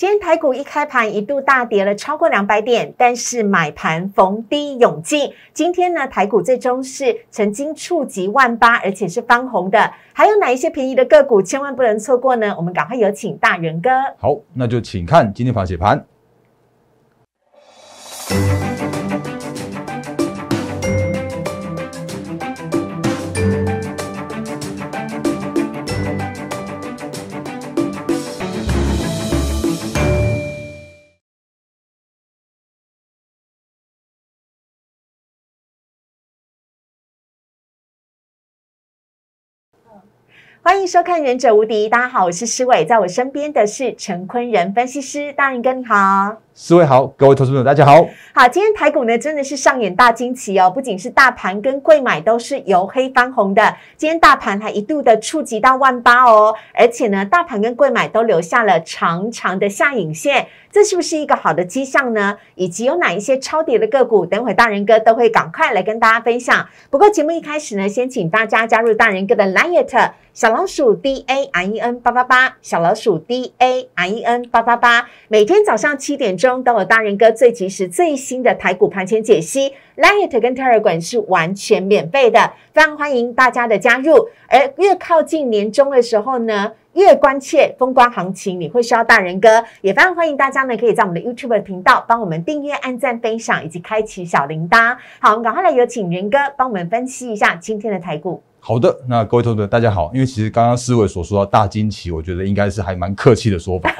今天台股一开盘一度大跌了超过两百点，但是买盘逢低涌进。今天呢，台股最终是曾经触及万八，而且是翻红的。还有哪一些便宜的个股千万不能错过呢？我们赶快有请大人哥。好，那就请看今天盘解盘。欢迎收看《忍者无敌》，大家好，我是施伟，在我身边的是陈坤仁分析师，大人哥你好，四位好，各位投资朋友大家好。好，今天台股呢真的是上演大惊奇哦，不仅是大盘跟贵买都是由黑翻红的，今天大盘还一度的触及到万八哦，而且呢大盘跟贵买都留下了长长的下影线。这是不是一个好的迹象呢？以及有哪一些超跌的个股，等会大人哥都会赶快来跟大家分享。不过节目一开始呢，先请大家加入大人哥的 Line 小老鼠 D A R E N 八八八，小老鼠 D A R E N 八八八，每天早上七点钟都有大人哥最及时、最新的台股盘前解析。Line 跟 Telegram 是完全免费的，非常欢迎大家的加入。而越靠近年终的时候呢？越关切封关行情，你会需要大人哥，也非常欢迎大家呢，可以在我们的 YouTube 频道帮我们订阅、按赞、分享以及开启小铃铛。好，我们赶快来有请仁哥帮我们分析一下今天的台股。好的，那各位投资者大家好，因为其实刚刚思维所说到大惊奇，我觉得应该是还蛮客气的说法。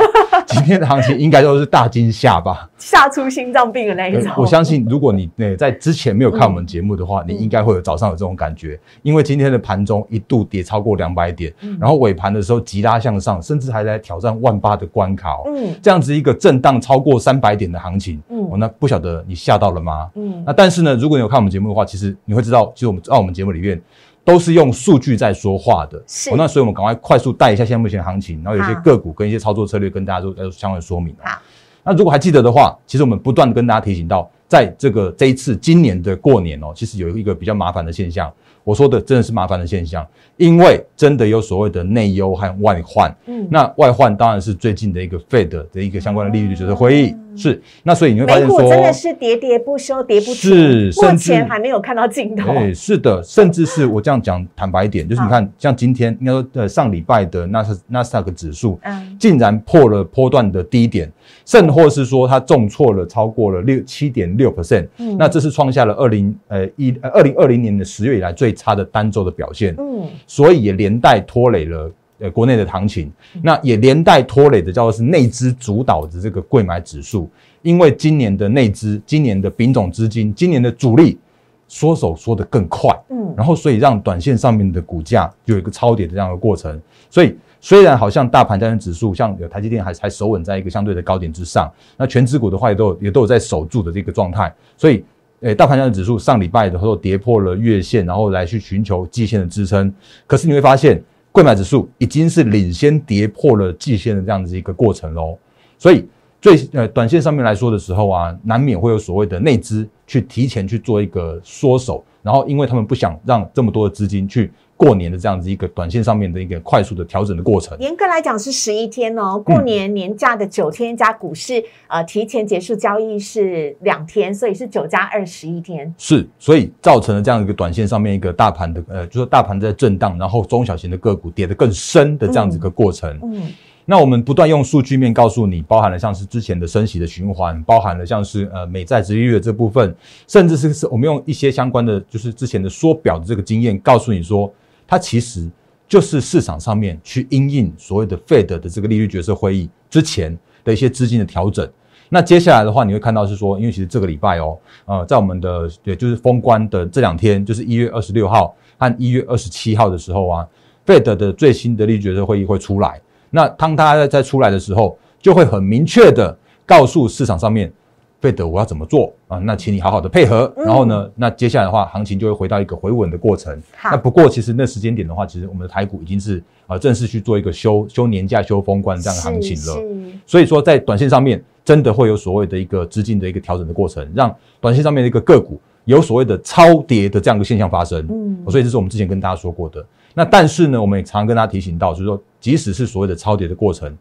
今天的行情应该都是大惊吓吧，吓出心脏病的那一种。我相信，如果你呃在之前没有看我们节目的话，你应该会有早上有这种感觉，因为今天的盘中一度跌超过两百点，然后尾盘的时候急拉向上，甚至还在挑战万八的关卡。嗯，这样子一个震荡超过三百点的行情，嗯，我那不晓得你吓到了吗？嗯，那但是呢，如果你有看我们节目的话，其实你会知道，其实我们在我们节目里面。都是用数据在说话的，是。那所以我们赶快快速带一下现在目前行情，然后有些个股跟一些操作策略跟大家做相关说明。好，那如果还记得的话，其实我们不断跟大家提醒到，在这个这一次今年的过年哦，其实有一个比较麻烦的现象。我说的真的是麻烦的现象，因为真的有所谓的内忧和外患。嗯，那外患当然是最近的一个 Fed 的一个相关的利率决策会议。是，那所以你会发现说，真的是喋喋不休，喋不是，目前还没有看到尽头。对，是的，甚至是我这样讲坦白一点，就是你看，像今天应该说呃上礼拜的纳斯纳斯达克指数，嗯，竟然破了波段的低点，甚或是说它重挫了超过了六七点六 percent，嗯，那这是创下了二零呃一呃二零二零年的十月以来最差的单周的表现，嗯，所以也连带拖累了。呃，国内的行情，那也连带拖累的叫做是内资主导的这个贵买指数，因为今年的内资、今年的丙种资金、今年的主力缩手缩得更快，嗯，然后所以让短线上面的股价有一个超跌的这样的过程。所以虽然好像大盘加权指数像有台积电还还守稳在一个相对的高点之上，那全指股的话也都有也都有在守住的这个状态。所以，诶，大盘上的指数上礼拜的时候跌破了月线，然后来去寻求季线的支撑，可是你会发现。贵买指数已经是领先跌破了季线的这样子一个过程喽，所以最呃短线上面来说的时候啊，难免会有所谓的内资去提前去做一个缩手，然后因为他们不想让这么多的资金去。过年的这样子一个短线上面的一个快速的调整的过程，严格来讲是十一天哦。过年年假的九天加股市呃提前结束交易是两天，所以是九加二十一天。是，所以造成了这样一个短线上面一个大盘的呃，就是大盘在震荡，然后中小型的个股跌得更深的这样子一个过程。嗯。那我们不断用数据面告诉你，包含了像是之前的升息的循环，包含了像是呃美债殖利率的这部分，甚至是是我们用一些相关的就是之前的缩表的这个经验告诉你说。它其实就是市场上面去因应所谓的 Fed 的这个利率决策会议之前的一些资金的调整。那接下来的话，你会看到是说，因为其实这个礼拜哦，呃，在我们的对就是封关的这两天，就是一月二十六号和一月二十七号的时候啊，Fed 的最新的利率决策会议会出来。那当它在出来的时候，就会很明确的告诉市场上面。费德，我要怎么做啊？那请你好好的配合。然后呢，那接下来的话，行情就会回到一个回稳的过程。那不过，其实那时间点的话，其实我们的台股已经是啊正式去做一个休休年假、休封关这样的行情了。所以说，在短线上面，真的会有所谓的一个资金的一个调整的过程，让短线上面的一个个股有所谓的超跌的这样一个现象发生。嗯，所以这是我们之前跟大家说过的。那但是呢，我们也常常跟大家提醒到，就是说，即使是所谓的超跌的过程。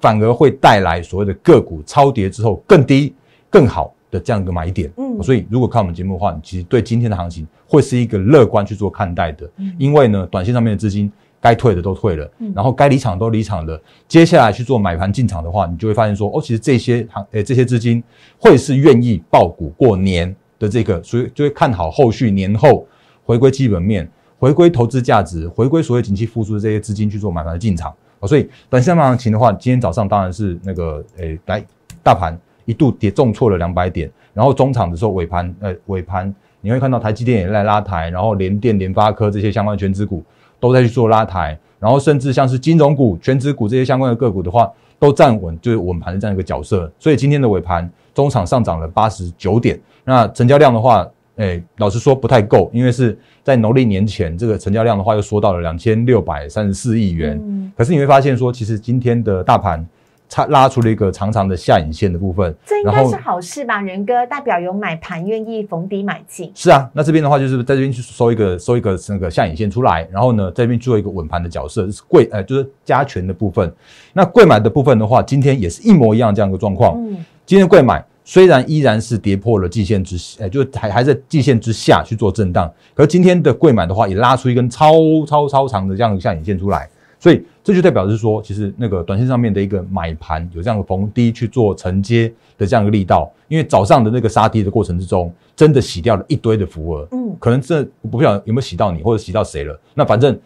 反而会带来所谓的个股超跌之后更低、更好的这样一个买点。嗯，所以如果看我们节目的话，你其实对今天的行情会是一个乐观去做看待的。嗯，因为呢，短线上面的资金该退的都退了，然后该离场都离场了。接下来去做买盘进场的话，你就会发现说，哦，其实这些行诶这些资金会是愿意爆股过年的这个，所以就会看好后续年后回归基本面。回归投资价值，回归所谓景气复苏的这些资金去做买盘的进场哦，所以短线行情的话，今天早上当然是那个诶，来大盘一度跌重挫了两百点，然后中场的时候尾盘呃尾盘你会看到台积电也在拉抬，然后联电、联发科这些相关的全资股都在去做拉抬，然后甚至像是金融股、全资股这些相关的个股的话，都站稳就是稳盘的这样一个角色，所以今天的尾盘中场上涨了八十九点，那成交量的话。哎，老实说不太够，因为是在农历年前，这个成交量的话又缩到了两千六百三十四亿元。嗯，可是你会发现说，其实今天的大盘它拉出了一个长长的下影线的部分，这应该是好事吧？仁哥代表有买盘愿意逢低买进。是啊，那这边的话就是在这边去收一个收一个那个下影线出来，然后呢这边做一个稳盘的角色，是贵呃就是加权的部分。那贵买的部分的话，今天也是一模一样这样一个状况。嗯，今天贵买。虽然依然是跌破了季线之，哎，就还还在季线之下去做震荡，可是今天的贵买的话，也拉出一根超超超长的这样下影线出来，所以这就代表是说，其实那个短线上面的一个买盘有这样的逢低去做承接的这样一个力道，因为早上的那个杀跌的过程之中，真的洗掉了一堆的浮额，嗯，可能这不晓得有没有洗到你或者洗到谁了，那反正。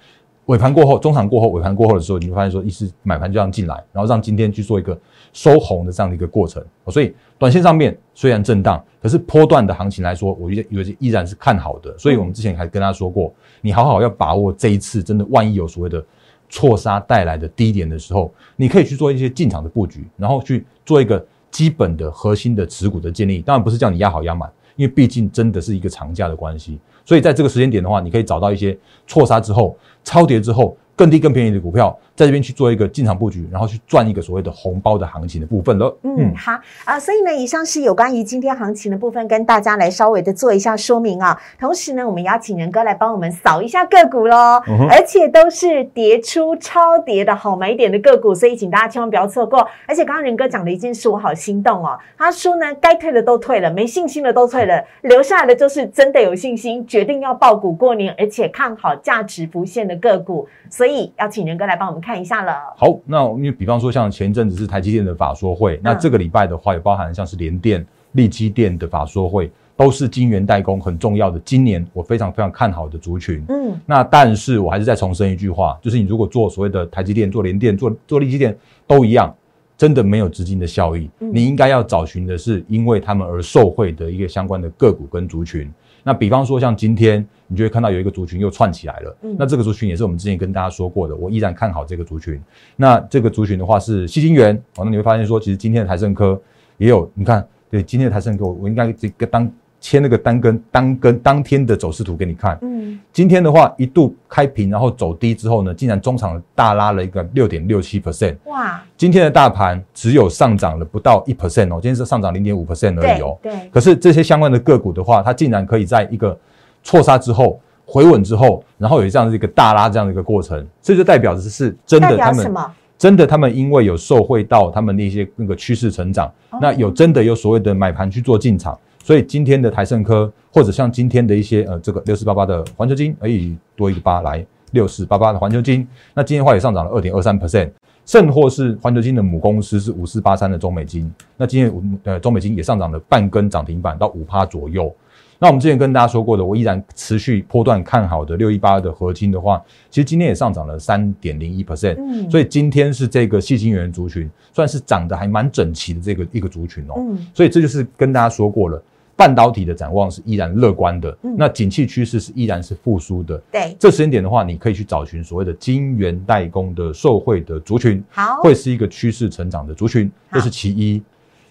尾盘过后，中场过后，尾盘过后的时候，你会发现说，一是买盘就这样进来，然后让今天去做一个收红的这样的一个过程。所以，短线上面虽然震荡，可是波段的行情来说，我觉得有些依然是看好的。所以我们之前还跟大家说过，你好好要把握这一次，真的万一有所谓的错杀带来的低点的时候，你可以去做一些进场的布局，然后去做一个基本的核心的持股的建立。当然不是叫你压好压满，因为毕竟真的是一个长假的关系。所以在这个时间点的话，你可以找到一些错杀之后、超跌之后。更低、更便宜的股票，在这边去做一个进场布局，然后去赚一个所谓的红包的行情的部分了。嗯，好啊，所以呢，以上是有关于今天行情的部分，跟大家来稍微的做一下说明啊。同时呢，我们邀请仁哥来帮我们扫一下个股喽，而且都是跌出超跌的好买点的个股，所以请大家千万不要错过。而且刚刚仁哥讲了一件事，我好心动哦。他说呢，该退的都退了，没信心的都退了，留下来的就是真的有信心，决定要爆股过年，而且看好价值浮现的个股。所以要请仁哥来帮我们看一下了。好，那因为比方说像前一阵子是台积电的法说会，那这个礼拜的话也包含像是联电、力基电的法说会，都是晶圆代工很重要的。今年我非常非常看好的族群。嗯，那但是我还是再重申一句话，就是你如果做所谓的台积电、做联电、做做力基电都一样，真的没有资金的效益。你应该要找寻的是因为他们而受惠的一个相关的个股跟族群。那比方说像今天，你就会看到有一个族群又串起来了。嗯，那这个族群也是我们之前跟大家说过的，我依然看好这个族群。那这个族群的话是细晶圆，哦，那你会发现说，其实今天的台盛科也有，你看，对，今天的台盛科，我应该这个当。切那个单根单根当天的走势图给你看。嗯，今天的话一度开平，然后走低之后呢，竟然中场大拉了一个六点六七 percent。哇！今天的大盘只有上涨了不到一 percent 哦，今天是上涨零点五 percent 而已哦。对。可是这些相关的个股的话，它竟然可以在一个错杀之后回稳之后，然后有这样的一个大拉这样的一个过程，这就代表的是真的他们真的他们因为有受惠到他们的一些那个趋势成长，那有真的有所谓的买盘去做进场。所以今天的台盛科，或者像今天的一些呃这个六四八八的环球金，哎多一个八来六四八八的环球金，那今天的话也上涨了二点二三 percent，甚或是环球金的母公司是五四八三的中美金，那今天呃中美金也上涨了半根涨停板到五趴左右。那我们之前跟大家说过的，我依然持续波段看好的六一八的合金的话，其实今天也上涨了三点零一 percent，嗯，所以今天是这个细晶圆族群算是涨得还蛮整齐的这个一个族群哦，嗯，所以这就是跟大家说过了。半导体的展望是依然乐观的，那景气趋势是依然是复苏的。对，这时间点的话，你可以去找寻所谓的晶圆代工的受惠的族群，好，会是一个趋势成长的族群，这是其一。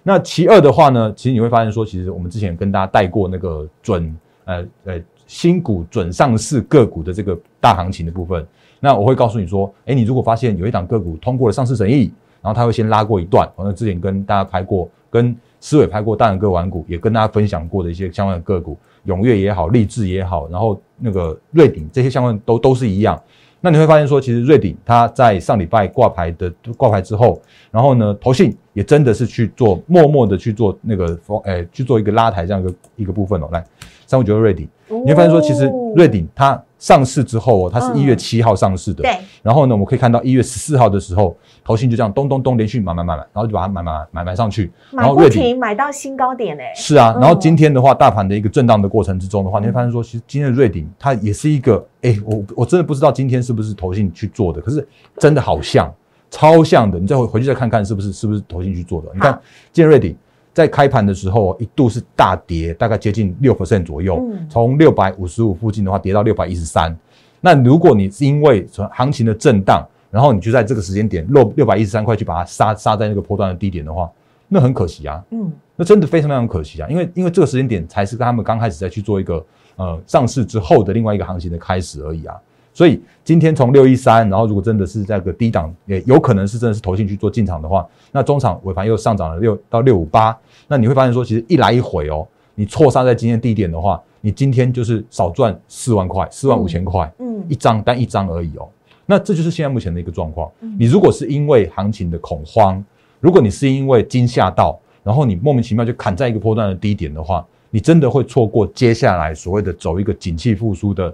那其二的话呢，其实你会发现说，其实我们之前跟大家带过那个准呃呃新股准上市个股的这个大行情的部分，那我会告诉你说，哎，你如果发现有一档个股通过了上市审议，然后它会先拉过一段，我那之前跟大家拍过跟。思伟拍过大人哥玩股，也跟大家分享过的一些相关的个股，永跃也好，励志也好，然后那个瑞鼎这些相关都都是一样。那你会发现说，其实瑞鼎它在上礼拜挂牌的挂牌之后，然后呢，投信也真的是去做默默的去做那个风，诶，去做一个拉抬这样一个一个部分哦。来，三五九瑞鼎，你会发现说，其实瑞鼎它。上市之后哦，它是一月七号上市的。对。然后呢，我们可以看到一月十四号的时候，投信就这样咚咚咚连续买买买买，然后就把它买买买买上去。买瑞鼎，买到新高点诶。是啊，然后今天的话，大盘的一个震荡的过程之中的话，你会发现说，其实今天的瑞鼎它也是一个，哎，我我真的不知道今天是不是投信去做的，可是真的好像超像的，你再回回去再看看是不是是不是投信去做的？你看今天瑞鼎。在开盘的时候，一度是大跌，大概接近六 percent 左右，从六百五十五附近的话，跌到六百一十三。那如果你是因为从行情的震荡，然后你就在这个时间点六六百一十三块去把它杀杀在那个波段的低点的话，那很可惜啊。嗯，那真的非常非常可惜啊，因为因为这个时间点才是他们刚开始在去做一个呃上市之后的另外一个行情的开始而已啊。所以今天从六一三，然后如果真的是在个低档，也有可能是真的是投进去做进场的话，那中场尾盘又上涨了六到六五八，那你会发现说，其实一来一回哦，你错杀在今天低点的话，你今天就是少赚四万块，四万五千块，嗯，一张单一张而已哦。那这就是现在目前的一个状况。你如果是因为行情的恐慌，如果你是因为惊吓到，然后你莫名其妙就砍在一个波段的低点的话，你真的会错过接下来所谓的走一个景气复苏的。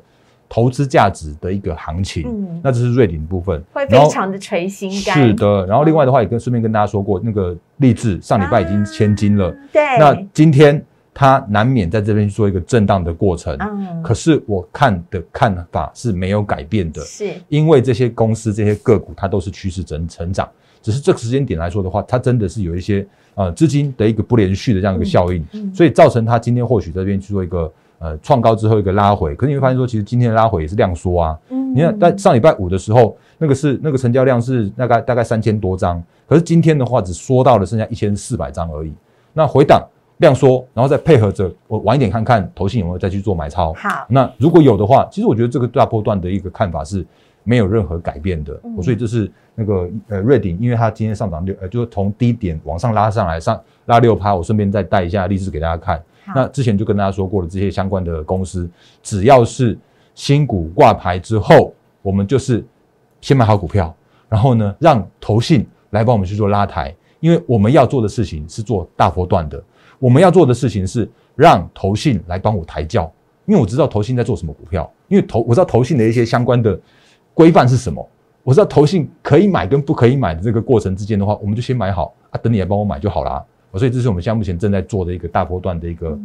投资价值的一个行情，嗯，那这是瑞鼎部分，会非常的垂心肝。是的，然后另外的话也跟顺便跟大家说过，那个励志上礼拜已经千金了，对。那今天它难免在这边做一个震荡的过程，嗯。可是我看的看法是没有改变的，是因为这些公司这些个股它都是趋势成成长，只是这个时间点来说的话，它真的是有一些呃资金的一个不连续的这样一个效应，所以造成它今天或许这边去做一个。呃，创高之后一个拉回，可是你会发现说，其实今天的拉回也是量缩啊。嗯，你看在上礼拜五的时候，那个是那个成交量是大概大概三千多张，可是今天的话只缩到了剩下一千四百张而已。那回档量缩，然后再配合着我晚一点看看投信有没有再去做买超。好，那如果有的话，其实我觉得这个大波段的一个看法是没有任何改变的。所以这是那个呃瑞鼎，因为它今天上涨六呃，就是从低点往上拉上来上拉六趴，我顺便再带一下例子给大家看。那之前就跟大家说过了，这些相关的公司，只要是新股挂牌之后，我们就是先买好股票，然后呢，让投信来帮我们去做拉抬，因为我们要做的事情是做大波段的，我们要做的事情是让投信来帮我抬轿，因为我知道投信在做什么股票，因为投我知道投信的一些相关的规范是什么，我知道投信可以买跟不可以买的这个过程之间的话，我们就先买好啊，等你来帮我买就好了。所以这是我们现在目前正在做的一个大波段的一个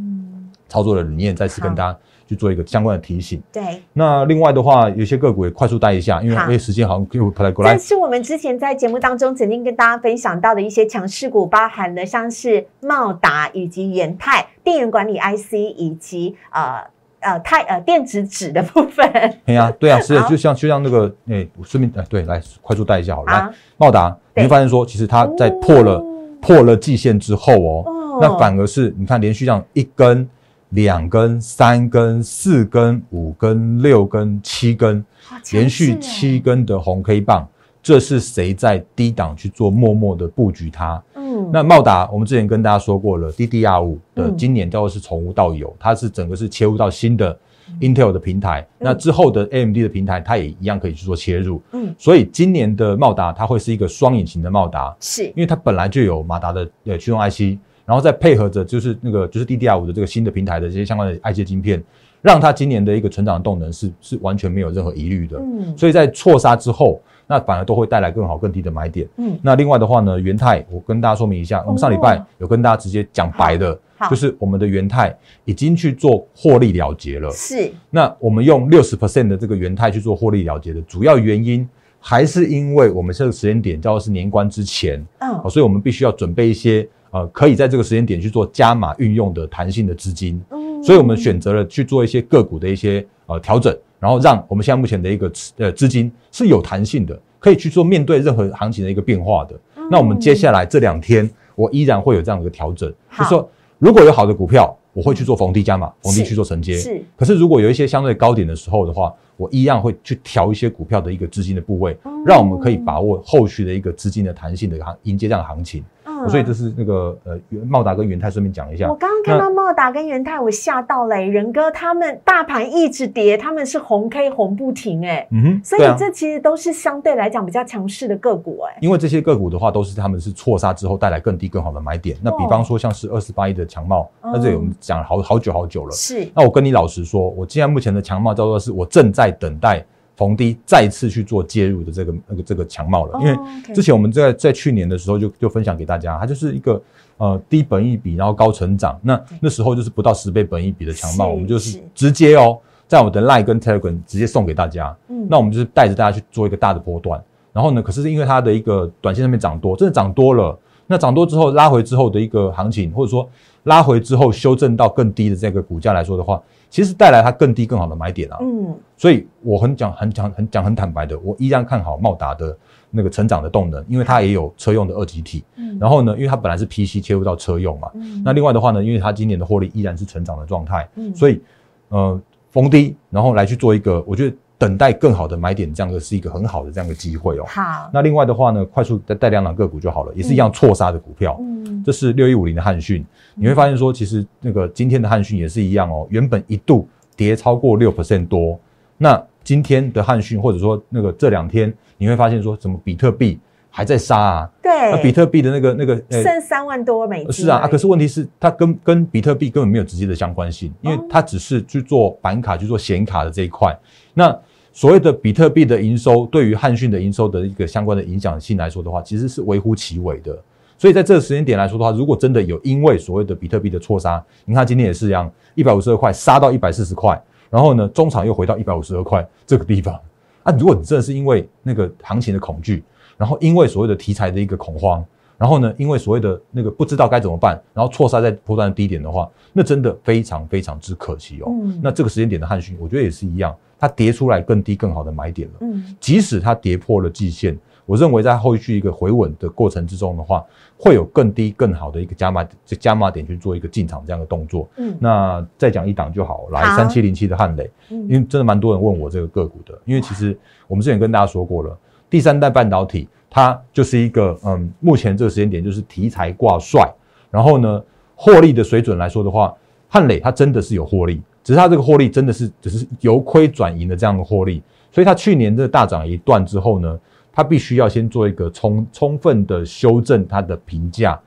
操作的理念，再次跟大家去做一个相关的提醒。对。那另外的话，有些个股也快速带一下，因为因为时间好像又跑来过来。这是我们之前在节目当中曾经跟大家分享到的一些强势股，包含了像是茂达以及元泰电源管理 IC 以及呃呃泰呃电子纸的部分。对呀，对啊，是的就像就像那个诶，顺便哎对，来快速带一下好了。来，茂达，你会发现说，其实它在破了。破了季线之后哦，那反而是你看连续这样一根、两根、三根、四根、五根、六根、七根，连续七根的红 K 棒，这是谁在低档去做默默的布局它？嗯，那茂达我们之前跟大家说过了，DDR 五的今年叫做是从无到有，它是整个是切入到新的。Intel 的平台，那之后的 AMD 的平台，它也一样可以去做切入。嗯，所以今年的茂达它会是一个双引擎的茂达，是因为它本来就有马达的呃驱动 IC，然后再配合着就是那个就是 DDR 五的这个新的平台的这些相关的 IC 晶片，让它今年的一个成长动能是是完全没有任何疑虑的。嗯，所以在错杀之后。那反而都会带来更好、更低的买点。嗯，那另外的话呢，元泰，我跟大家说明一下，我们上礼拜有跟大家直接讲白的，就是我们的元泰已经去做获利了结了。是。那我们用六十 percent 的这个元泰去做获利了结的主要原因，还是因为我们这个时间点叫做是年关之前，嗯，所以我们必须要准备一些呃，可以在这个时间点去做加码运用的弹性的资金。嗯，所以我们选择了去做一些个股的一些呃调整。然后让我们现在目前的一个呃资金是有弹性的，可以去做面对任何行情的一个变化的。那我们接下来这两天，我依然会有这样的一个调整，就是说如果有好的股票，我会去做逢低加码，逢低去做承接。是。可是如果有一些相对高点的时候的话，我一样会去调一些股票的一个资金的部位，让我们可以把握后续的一个资金的弹性的行迎接这样的行情。所以这是那个呃茂达跟元泰顺便讲一下。我刚刚看到茂达跟元泰，我吓到了，仁哥他们大盘一直跌，他们是红 K 红不停哎，嗯哼，所以这其实都是相对来讲比较强势的个股哎。因为这些个股的话，都是他们是错杀之后带来更低更好的买点。那比方说像是二十八亿的强茂，那这我们讲了好好久好久了。是。那我跟你老实说，我现在目前的强茂叫做是我正在等待。逢低再次去做介入的这个那个这个强貌了，因为之前我们在在去年的时候就就分享给大家，它就是一个呃低本一比然后高成长，那那时候就是不到十倍本一比的强貌，我们就是直接哦，在我的 Line 跟 Telegram 直接送给大家，嗯，那我们就是带着大家去做一个大的波段，然后呢，可是因为它的一个短线上面涨多，真的涨多了，那涨多之后拉回之后的一个行情，或者说拉回之后修正到更低的这个股价来说的话。其实带来它更低更好的买点啊，嗯，所以我很讲很讲很讲很坦白的，我依然看好茂达的那个成长的动能，因为它也有车用的二级体，嗯，然后呢，因为它本来是 PC 切入到车用嘛，嗯，那另外的话呢，因为它今年的获利依然是成长的状态，嗯，所以呃逢低然后来去做一个，我觉得。等待更好的买点，这样的是一个很好的这样的机会哦。好，那另外的话呢，快速再带两档个股就好了，也是一样错杀的股票。嗯，这是六一五零的汉讯，你会发现说，其实那个今天的汉讯也是一样哦，原本一度跌超过六 percent 多，那今天的汉讯或者说那个这两天，你会发现说什么比特币。还在杀啊？对，那比特币的那个那个剩三万多美金。是啊，啊，可是问题是它跟跟比特币根本没有直接的相关性，因为它只是去做板卡、去做显卡的这一块。那所谓的比特币的营收，对于汉讯的营收的一个相关的影响性来说的话，其实是微乎其微的。所以在这个时间点来说的话，如果真的有因为所谓的比特币的错杀，你看今天也是一样，一百五十二块杀到一百四十块，然后呢，中场又回到一百五十二块这个地方啊。如果你真的是因为那个行情的恐惧，然后因为所谓的题材的一个恐慌，然后呢，因为所谓的那个不知道该怎么办，然后错杀在波段的低点的话，那真的非常非常之可惜哦。嗯，那这个时间点的汉讯，我觉得也是一样，它跌出来更低更好的买点了。嗯，即使它跌破了季线，我认为在后续一个回稳的过程之中的话，会有更低更好的一个加码加码点去做一个进场这样的动作。嗯，那再讲一档就好，来三七零七的汉磊，因为真的蛮多人问我这个个股的，因为其实我们之前跟大家说过了。第三代半导体，它就是一个嗯，目前这个时间点就是题材挂帅，然后呢，获利的水准来说的话，汉磊它真的是有获利，只是它这个获利真的是只是由亏转盈的这样的获利，所以它去年的大涨一段之后呢，它必须要先做一个充充分的修正它的评价，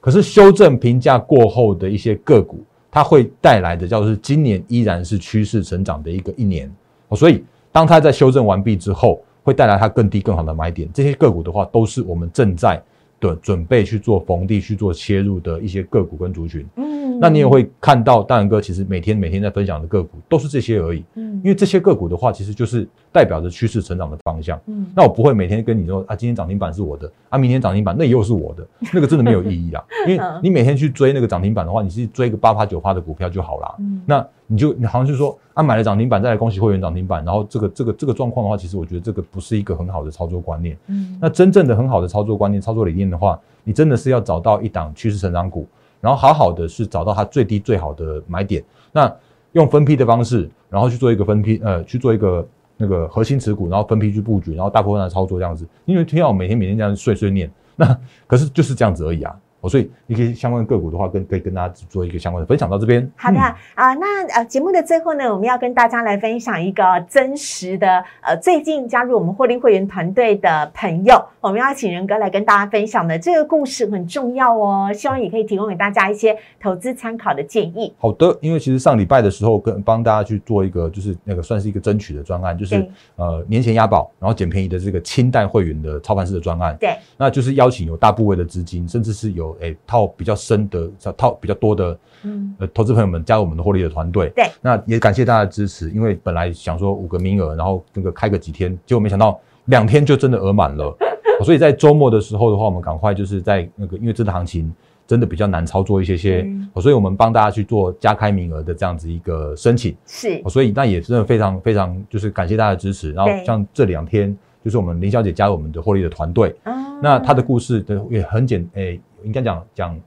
可是修正评价过后的一些个股，它会带来的叫做是今年依然是趋势成长的一个一年，所以当它在修正完毕之后。会带来它更低更好的买点，这些个股的话，都是我们正在的准备去做逢低去做切入的一些个股跟族群。嗯，那你也会看到大仁哥其实每天每天在分享的个股都是这些而已。嗯，因为这些个股的话，其实就是代表着趋势成长的方向。嗯，那我不会每天跟你说啊，今天涨停板是我的，啊，明天涨停板那又是我的，那个真的没有意义啊。因为你每天去追那个涨停板的话，你是追个八趴九趴的股票就好啦。嗯，那。你就你好像是说啊，买了涨停板再来恭喜会员涨停板，然后这个这个这个状况的话，其实我觉得这个不是一个很好的操作观念。嗯，那真正的很好的操作观念、操作理念的话，你真的是要找到一档趋势成长股，然后好好的是找到它最低最好的买点，那用分批的方式，然后去做一个分批，呃，去做一个那个核心持股，然后分批去布局，然后大部分的操作这样子。因为听到每天每天这样碎碎念，那可是就是这样子而已啊。所以一些相关个股的话，跟可以跟大家做一个相关的分享到这边。好的啊，那呃节目的最后呢，我们要跟大家来分享一个真实的呃最近加入我们获利会员团队的朋友，我们要请仁哥来跟大家分享的这个故事很重要哦，希望也可以提供给大家一些投资参考的建议。好的，因为其实上礼拜的时候跟帮大家去做一个就是那个算是一个争取的专案，就是呃年前押宝然后捡便宜的这个清代会员的操盘式的专案。对，那就是邀请有大部位的资金，甚至是有。诶，套比较深的，套比较多的，嗯，呃，投资朋友们加入我们的获利的团队。对，那也感谢大家的支持，因为本来想说五个名额，然后那个开个几天，结果没想到两天就真的额满了。所以在周末的时候的话，我们赶快就是在那个，因为这个行情真的比较难操作一些些，所以我们帮大家去做加开名额的这样子一个申请。是，所以那也真的非常非常就是感谢大家的支持。然后像这两天，就是我们林小姐加入我们的获利的团队，那她的故事的也很简诶。应该讲讲，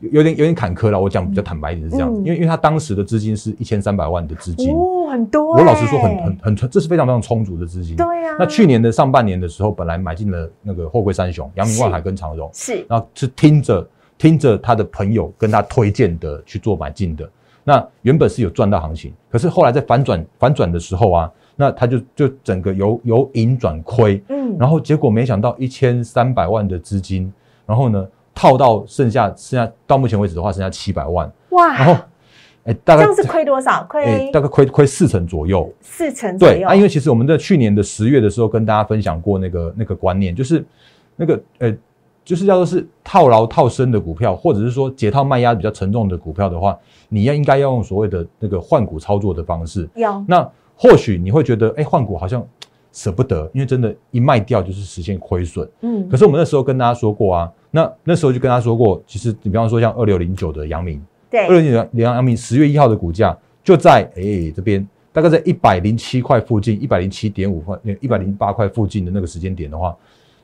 有点有点坎坷了。我讲比较坦白一点是这样子，因为因为他当时的资金是一千三百万的资金，哦，很多。我老实说，很很很这是非常非常充足的资金。对呀。那去年的上半年的时候，本来买进了那个货柜三雄，阳明、万海跟长荣，是，然后是听着听着他的朋友跟他推荐的去做买进的。那原本是有赚到行情，可是后来在反转反转的时候啊，那他就就整个由由盈转亏，嗯，然后结果没想到一千三百万的资金，然后呢套到剩下剩下到目前为止的话剩下七百万，哇，然后哎大概这样是亏多少？亏大概亏亏四成左右，四成对啊，因为其实我们在去年的十月的时候跟大家分享过那个那个观念，就是那个呃。就是叫做是套牢套深的股票，或者是说解套卖压比较沉重的股票的话，你要应该要用所谓的那个换股操作的方式。有那或许你会觉得，哎，换股好像舍不得，因为真的，一卖掉就是实现亏损。嗯。可是我们那时候跟大家说过啊，那那时候就跟他说过，其实你比方说像二六零九的阳明，对，二六零九阳明十月一号的股价就在哎这边，大概在一百零七块附近，一百零七点五块，一百零八块附近的那个时间点的话，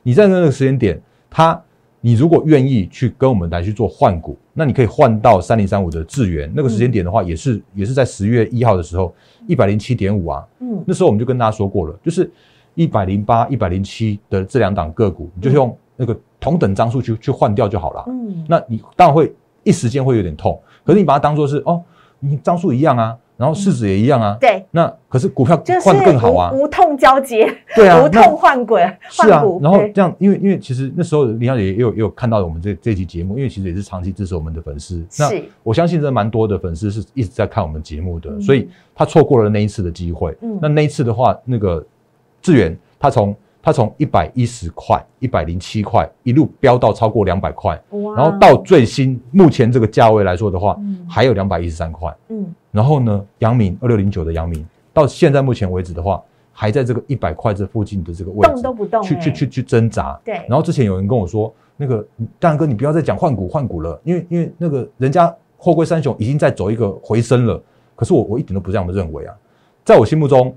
你在那个时间点，它。你如果愿意去跟我们来去做换股，那你可以换到三零三五的智源，那个时间点的话，也是也是在十月一号的时候，一百零七点五啊。嗯，那时候我们就跟大家说过了，就是一百零八、一百零七的这两档个股，你就用那个同等张数去去换掉就好了。嗯，那你当然会一时间会有点痛，可是你把它当做是哦，你张数一样啊。然后市值也一样啊，对，那可是股票换的更好啊，无痛交接，对啊，无痛换股，是啊。然后这样，因为因为其实那时候李小姐也有也有看到我们这这期节目，因为其实也是长期支持我们的粉丝。那我相信这蛮多的粉丝是一直在看我们节目的，所以他错过了那一次的机会。嗯，那那一次的话，那个志远他从。它从一百一十块、一百零七块一路飙到超过两百块，然后到最新目前这个价位来说的话，还有两百一十三块。嗯，然后呢，阳明二六零九的阳明到现在目前为止的话，还在这个一百块这附近的这个位置动都不动，去去去去挣扎。对。然后之前有人跟我说，那个大哥，你不要再讲换股换股了，因为因为那个人家货柜三雄已经在走一个回升了。可是我我一点都不这样的认为啊，在我心目中。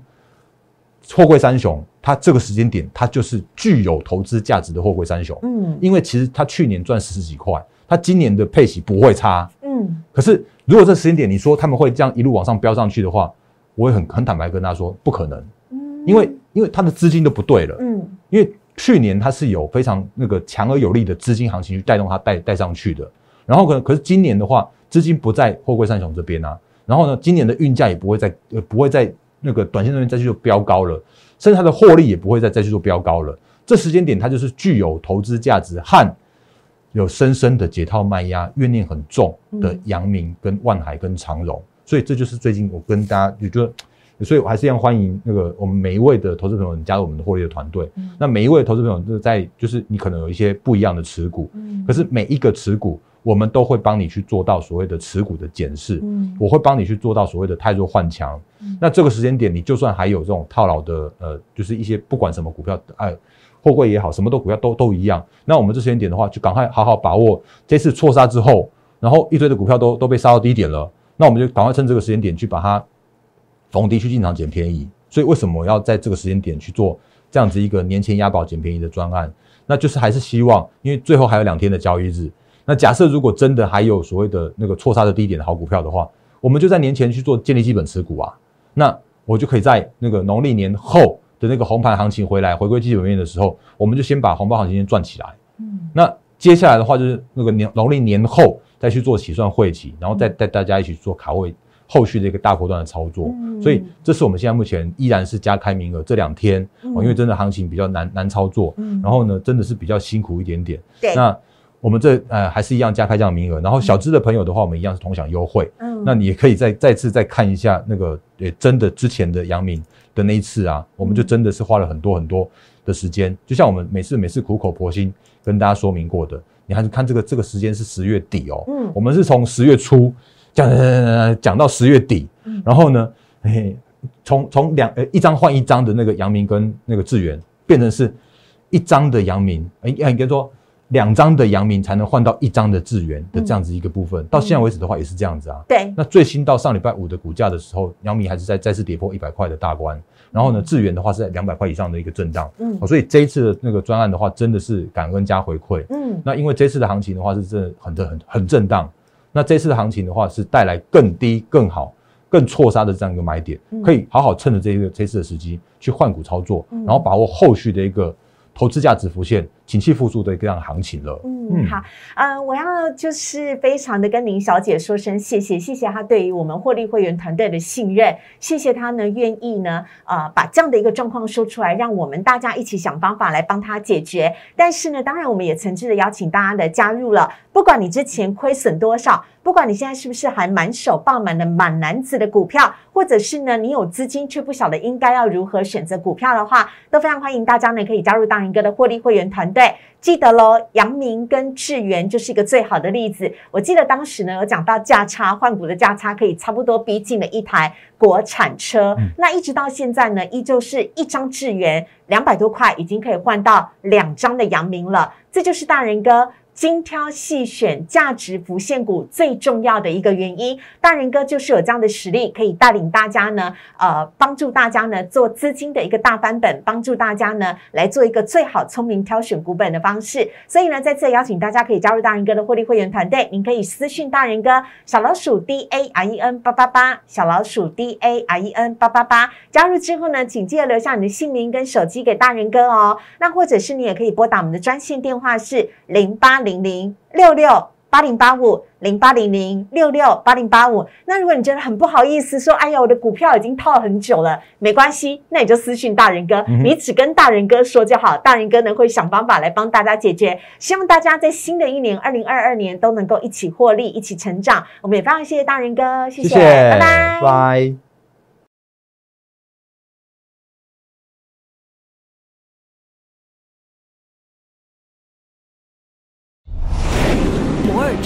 货柜三雄，它这个时间点，它就是具有投资价值的货柜三雄。嗯，因为其实它去年赚十几块，它今年的配息不会差。嗯，可是如果这时间点你说他们会这样一路往上飙上去的话，我也很很坦白跟他说，不可能。嗯，因为因为它的资金都不对了。嗯，因为去年它是有非常那个强而有力的资金行情去带动它带带上去的，然后可能可是今年的话，资金不在货柜三雄这边啊，然后呢，今年的运价也不会再呃不会再。那个短线那边再去做飙高了，甚至它的获利也不会再再去做飙高了。这时间点它就是具有投资价值和有深深的解套卖压、怨念很重的阳明跟万海跟长荣，所以这就是最近我跟大家也觉得，所以我还是要欢迎那个我们每一位的投资朋友加入我们的获利的团队。那每一位投资朋友就是在就是你可能有一些不一样的持股，可是每一个持股。我们都会帮你去做到所谓的持股的检视，嗯，我会帮你去做到所谓的太弱换强。那这个时间点，你就算还有这种套牢的，呃，就是一些不管什么股票，哎，货柜也好，什么都股票都都一样。那我们这时间点的话，就赶快好好把握这次错杀之后，然后一堆的股票都都被杀到低点了，那我们就赶快趁这个时间点去把它逢低去进场捡便宜。所以为什么要在这个时间点去做这样子一个年前押宝捡便宜的专案？那就是还是希望，因为最后还有两天的交易日。那假设如果真的还有所谓的那个错杀的低点的好股票的话，我们就在年前去做建立基本持股啊。那我就可以在那个农历年后的那个红盘行情回来回归基本面的时候，我们就先把红包行情先赚起来。嗯，那接下来的话就是那个年农历年后再去做起算会期，然后再带大家一起做卡位后续的一个大波段的操作。所以这是我们现在目前依然是加开名额这两天哦，因为真的行情比较难难操作，然后呢真的是比较辛苦一点点。对，那。我们这呃还是一样加开这样名额，然后小资的朋友的话，我们一样是同享优惠。嗯，那你也可以再再次再看一下那个，呃，真的之前的杨明的那一次啊，我们就真的是花了很多很多的时间，就像我们每次每次苦口婆心跟大家说明过的，你还是看这个这个时间是十月底哦，嗯，我们是从十月初讲讲到十月底，然后呢，嘿，从从两呃一张换一张的那个杨明跟那个志源，变成是一张的杨明，哎，应该说。两张的阳明才能换到一张的智源的这样子一个部分，到现在为止的话也是这样子啊。对。那最新到上礼拜五的股价的时候，阳明还是在再次跌破一百块的大关，然后呢，智源的话是在两百块以上的一个震荡。嗯。所以这一次的那个专案的话，真的是感恩加回馈。嗯。那因为这次的行情的话是真的很很很震荡，那这次的行情的话是带来更低、更好、更错杀的这样一个买点，可以好好趁着这个这次的时机去换股操作，然后把握后续的一个。投资价值浮现、景气复苏的一个样行情了。嗯，好，呃，我要就是非常的跟林小姐说声谢谢，谢谢她对于我们获利会员团队的信任，谢谢她呢愿意呢，呃，把这样的一个状况说出来，让我们大家一起想方法来帮她解决。但是呢，当然我们也诚挚的邀请大家的加入了，不管你之前亏损多少。不管你现在是不是还满手爆满的满篮子的股票，或者是呢你有资金却不晓得应该要如何选择股票的话，都非常欢迎大家呢可以加入大人哥的获利会员团队。记得喽，阳明跟智源就是一个最好的例子。我记得当时呢有讲到价差换股的价差可以差不多逼近了一台国产车，那一直到现在呢依旧是一张智源两百多块已经可以换到两张的阳明了，这就是大人哥。精挑细选价值浮现股最重要的一个原因，大人哥就是有这样的实力，可以带领大家呢，呃，帮助大家呢做资金的一个大翻本，帮助大家呢来做一个最好聪明挑选股本的方式。所以呢，再次邀请大家可以加入大人哥的获利会员团队，您可以私讯大人哥小老鼠 D A R E N 八八八，小老鼠 D A R E N 八八八。加入之后呢，请记得留下你的姓名跟手机给大人哥哦。那或者是你也可以拨打我们的专线电话是零八。零零六六八零八五零八零零六六八零八五。那如果你觉得很不好意思，说哎呀，我的股票已经套了很久了，没关系，那你就私信大人哥，你只跟大人哥说就好，大人哥呢会想方法来帮大家解决。希望大家在新的一年二零二二年都能够一起获利，一起成长。我们也非常谢谢大人哥，谢谢，拜拜，拜。